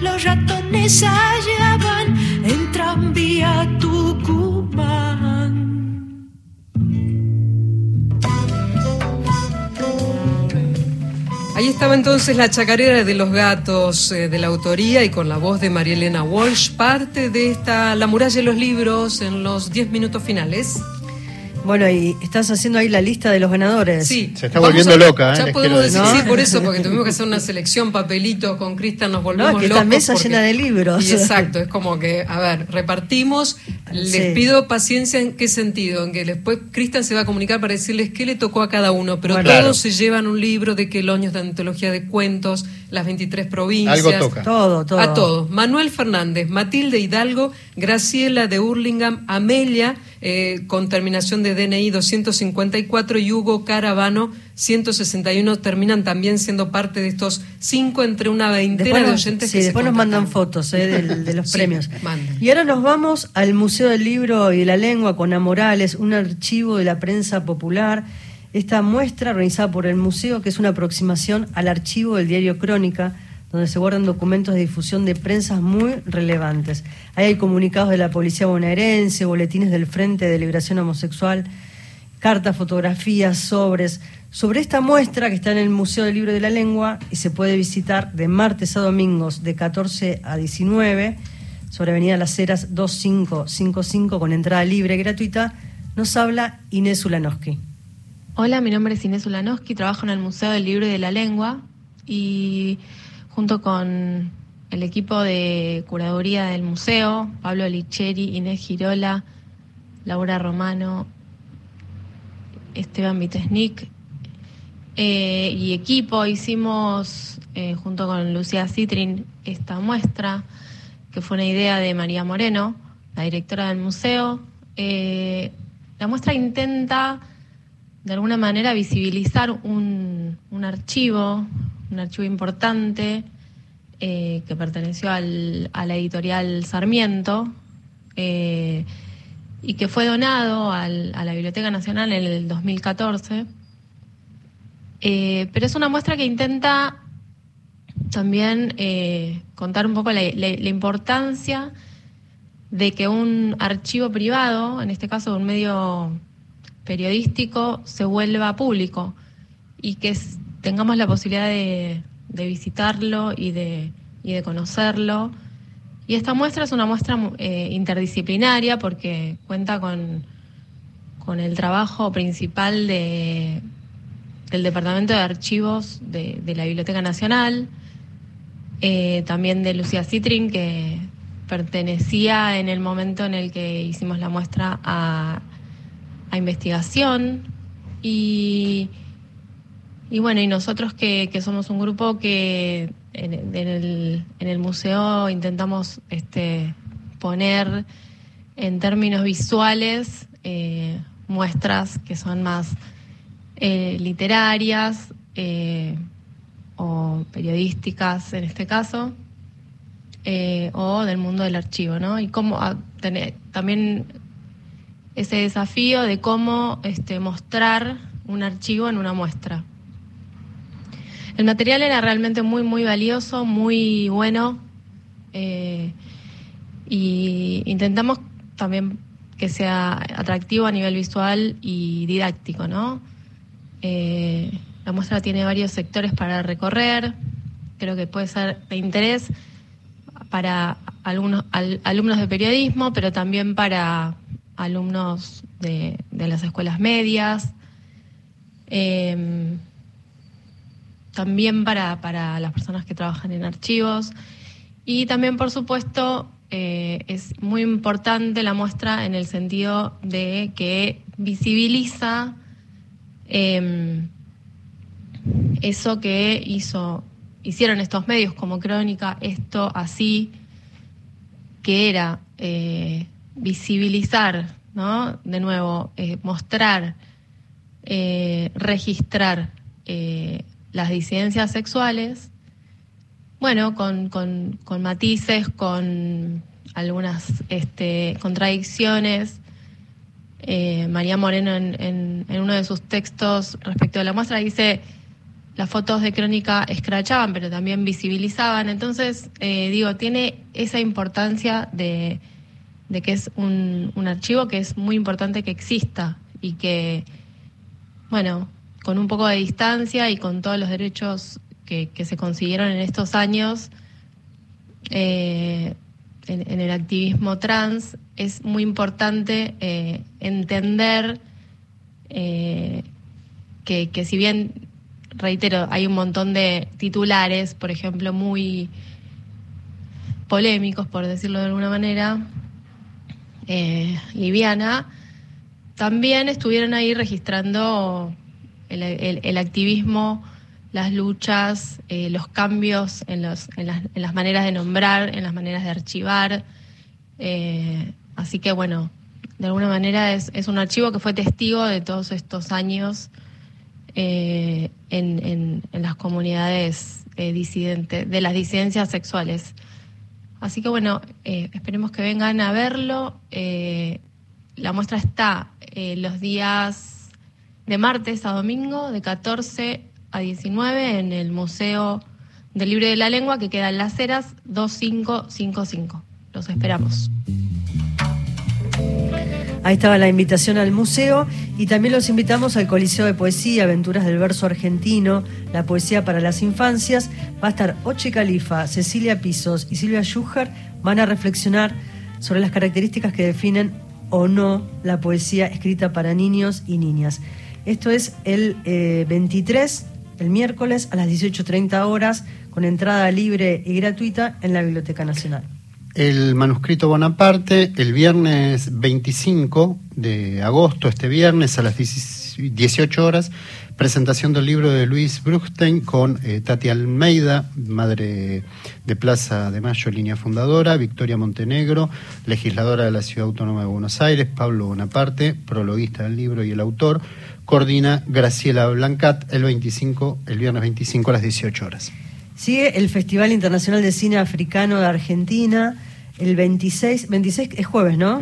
Los ratones allá van en tranvía estaba entonces la chacarera de los gatos eh, de la autoría y con la voz de María Elena Walsh, parte de esta La muralla de los libros en los 10 minutos finales. Bueno, y estás haciendo ahí la lista de los ganadores. Sí, Se está volviendo loca, ¿eh? Ya Les podemos decir, decir. sí, por eso, porque tuvimos que hacer una selección, papelito con Cristian, nos volvemos No, que locos. esta mesa porque- llena de libros. Y exacto, es como que, a ver, repartimos, les Sí. pido paciencia en qué sentido, en que después Cristian se va a comunicar para decirles qué le tocó a cada uno, pero Bueno. todos Claro. se llevan un libro de Queloños de antología de cuentos, las 23 provincias. Algo toca. Todo, todo. A todos. Manuel Fernández, Matilde Hidalgo, Graciela de Hurlingham, Amelia, eh, con terminación de DNI 254 y Hugo Caravano 161 terminan también siendo parte de estos cinco entre una veintena Después de nos, oyentes sí, que se después nos mandan fotos eh, de, los Sí, premios. manden. Y ahora nos vamos al Museo del Libro y de la Lengua con Amorales, un archivo de la prensa popular. Esta muestra organizada por el museo, que es una aproximación al archivo del diario Crónica, donde se guardan documentos de difusión de prensas muy relevantes. Ahí hay comunicados de la Policía Bonaerense, boletines del Frente de Liberación Homosexual, cartas, fotografías, sobres. Sobre esta muestra que está en el Museo del Libro de la Lengua y se puede visitar de martes a domingos de 14 a 19 sobre Avenida Las Heras 2555 con entrada libre y gratuita, nos habla Inés Ulanowski. Hola, mi nombre es Inés Ulanowski, trabajo en el Museo del Libro y de la Lengua y junto con el equipo de curaduría del museo, Pablo Licheri, Inés Girola, Laura Romano, Esteban Vitesnik eh, y equipo hicimos eh, junto con Lucía Citrin esta muestra que fue una idea de María Moreno, la directora del museo. Eh, la muestra intenta de alguna manera visibilizar un, un archivo, un archivo importante eh, que perteneció al- a la editorial Sarmiento eh, y que fue donado al- a la Biblioteca Nacional en el 2014. Eh, pero es una muestra que intenta también contar un poco la, la- importancia de que un archivo privado, en este caso un medio periodístico, se vuelva público y que tengamos la posibilidad de, de visitarlo y de, y de conocerlo. Y esta muestra es una muestra mu- eh, interdisciplinaria porque cuenta con, con el trabajo principal de, del Departamento de Archivos de, de la Biblioteca Nacional, eh, también de Lucía Citrin, que pertenecía en el momento en el que hicimos la muestra a, a investigación. Y, y bueno, y nosotros que, somos un grupo que en, el, en el museo intentamos este, poner en términos visuales eh, muestras que son más eh, literarias eh, o periodísticas en este caso. o del mundo del archivo, ¿no? Y cómo ah, tener también ese desafío de cómo este, mostrar un archivo en una muestra. El material era realmente muy, muy valioso, muy bueno. Eh, y intentamos también que sea atractivo a nivel visual y didáctico, ¿no? Eh, la muestra tiene varios sectores para recorrer, creo que puede ser de interés para algunos alumnos de periodismo, pero también para alumnos de, las escuelas medias, em, también para, para las personas que trabajan en archivos y también, por supuesto, eh, es muy importante la muestra en el sentido de que visibiliza em, eso que hizo, hicieron estos medios como Crónica, esto así, que era eh, visibilizar, ¿no? De nuevo, eh, mostrar, registrar las disidencias sexuales bueno, con, con, con matices, con algunas este, contradicciones. Eh, María Moreno en, en, uno de sus textos respecto de la muestra dice las fotos de crónica escrachaban, pero también visibilizaban. Entonces, eh, digo, tiene esa importancia de, de que es un, un, archivo que es muy importante que exista y que, bueno, con un poco de distancia y con todos los derechos que, se consiguieron en estos años eh, en, el activismo trans, es muy importante eh, entender eh, que, que, si bien, reitero, hay un montón de titulares, por ejemplo, muy polémicos, por decirlo de alguna manera, liviana, también estuvieron ahí registrando el, activismo las luchas, eh, los cambios en, los, en, las, en, las, maneras de nombrar, en las maneras de archivar. Eh, así que bueno, de alguna manera es, un archivo que fue testigo de todos estos años eh, en, en, las comunidades disidentes, de las disidencias sexuales. Así que bueno, esperemos que vengan a verlo. la muestra está los días de martes a domingo, de 14 a 19 en el Museo del Libro de la Lengua que queda en Las Heras 2555. Los esperamos. Ahí estaba la invitación al museo y también los invitamos al Coliseo de Poesía, Aventuras del Verso Argentino, la poesía para las infancias. Va a estar Oche Califa, Cecilia Pisos y Silvia Schucher. Van a reflexionar sobre las características que definen o no la poesía escrita para niños y niñas. Esto es el 23 eh, el miércoles a las 18.30 horas con entrada libre y gratuita en la Biblioteca Nacional. El manuscrito Bonaparte, el viernes 25 de agosto, este viernes a las 18 horas, presentación del libro de Luis Bruchstein con eh, Tati Almeida, madre de Plaza de Mayo, línea fundadora, Victoria Montenegro, legisladora de la Ciudad Autónoma de Buenos Aires, Pablo Bonaparte, prologuista del libro y el autor, coordina Graciela Blancat el 25, el viernes 25 a las 18 horas. Sigue el Festival Internacional de Cine Africano de Argentina el 26, 26 es jueves, ¿no?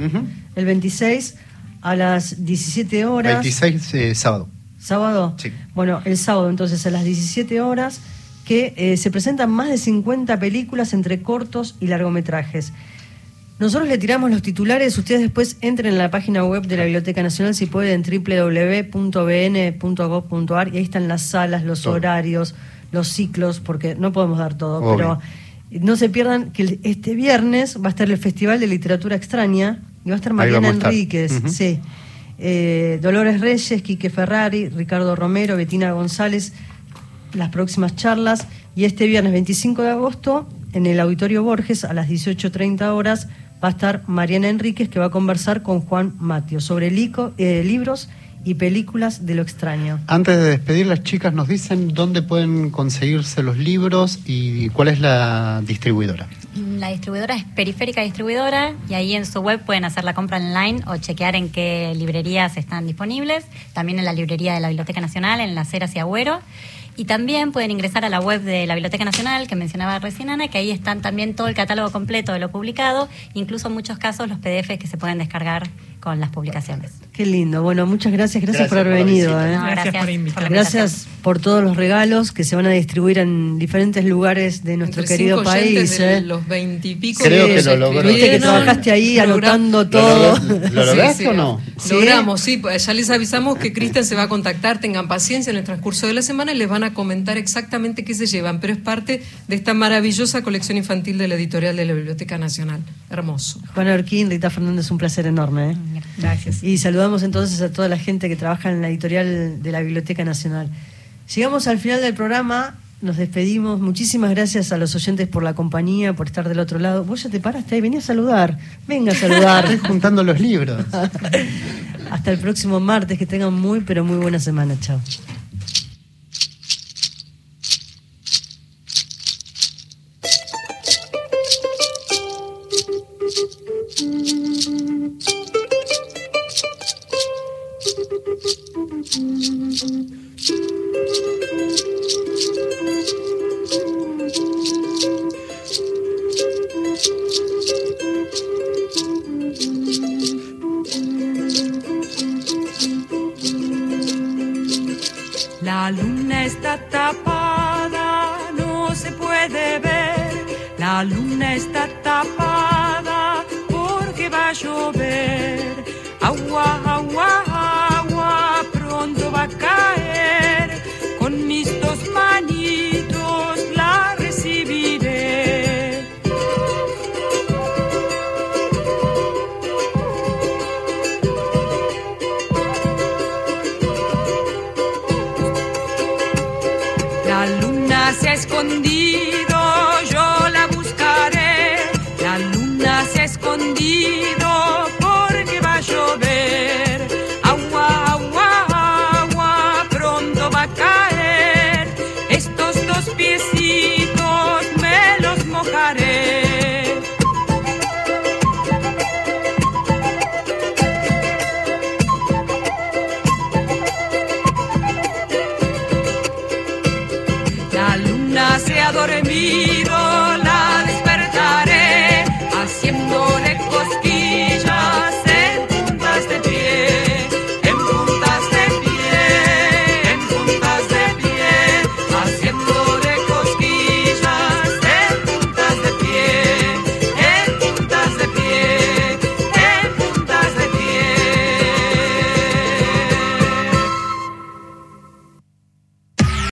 El 26 a las 17 horas. 26 eh, sábado. ¿Sábado? Sí. Bueno, el sábado entonces a las 17 horas que eh, se presentan más de 50 películas entre cortos y largometrajes. Nosotros le tiramos los titulares, ustedes después entren en la página web de la Biblioteca Nacional si pueden, www.bn.gov.ar y ahí están las salas, los horarios, los ciclos, porque no podemos dar todo, pero no se pierdan que este viernes va a estar el Festival de Literatura Extraña y va a estar Mariana Enríquez, sí. Eh, Dolores Reyes, Quique Ferrari, Ricardo Romero, Betina González, las próximas charlas. Y este viernes 25 de agosto en el Auditorio Borges a las 18.30 horas va a estar Mariana Enríquez, que va a conversar con Juan Matio sobre eh, libros y películas de lo extraño. Antes de despedir, las chicas nos dicen dónde pueden conseguirse los libros y cuál es la distribuidora. La distribuidora es Periférica Distribuidora y ahí en su web pueden hacer la compra online o chequear en qué librerías están disponibles. También en la librería de la Biblioteca Nacional, en Las Heras y Agüero. Y también pueden ingresar a la web de la Biblioteca Nacional, que mencionaba recién Ana, que ahí están también todo el catálogo completo de lo publicado, incluso en muchos casos los PDFs que se pueden descargar con las publicaciones. Qué lindo. Bueno, muchas gracias. Gracias, Gracias por haber venido. ¿eh? No, Gracias por invitarme. Gracias por todos los regalos que se van a distribuir en diferentes lugares de nuestro Entre querido país. de ¿eh? los veintipico Creo que que lo logró. Viste que trabajaste ahí logra- anotando ¿Lo, todo. ¿lo lograste o no? Sí. Logramos, sí. pues Ya les avisamos que Cristian se va a contactar, tengan paciencia en el transcurso de la semana y les van a comentar exactamente qué se llevan, pero es parte de esta maravillosa colección infantil de la editorial de la Biblioteca Nacional. Hermoso. Juana Orquín, Rita Fernández, un placer enorme. ¿eh? Gracias. Y saludamos entonces a toda la gente que trabaja en la editorial de la Biblioteca Nacional. Llegamos al final del programa, nos despedimos. Muchísimas gracias a los oyentes por la compañía, por estar del otro lado. Vos ya te paraste ahí, vení a saludar. Venga a saludar. Estoy juntando los libros. Hasta el próximo martes, que tengan muy, pero muy buena semana. Chao. La luna está tapada porque va a llover. Agua, agua, agua, pronto va a caer.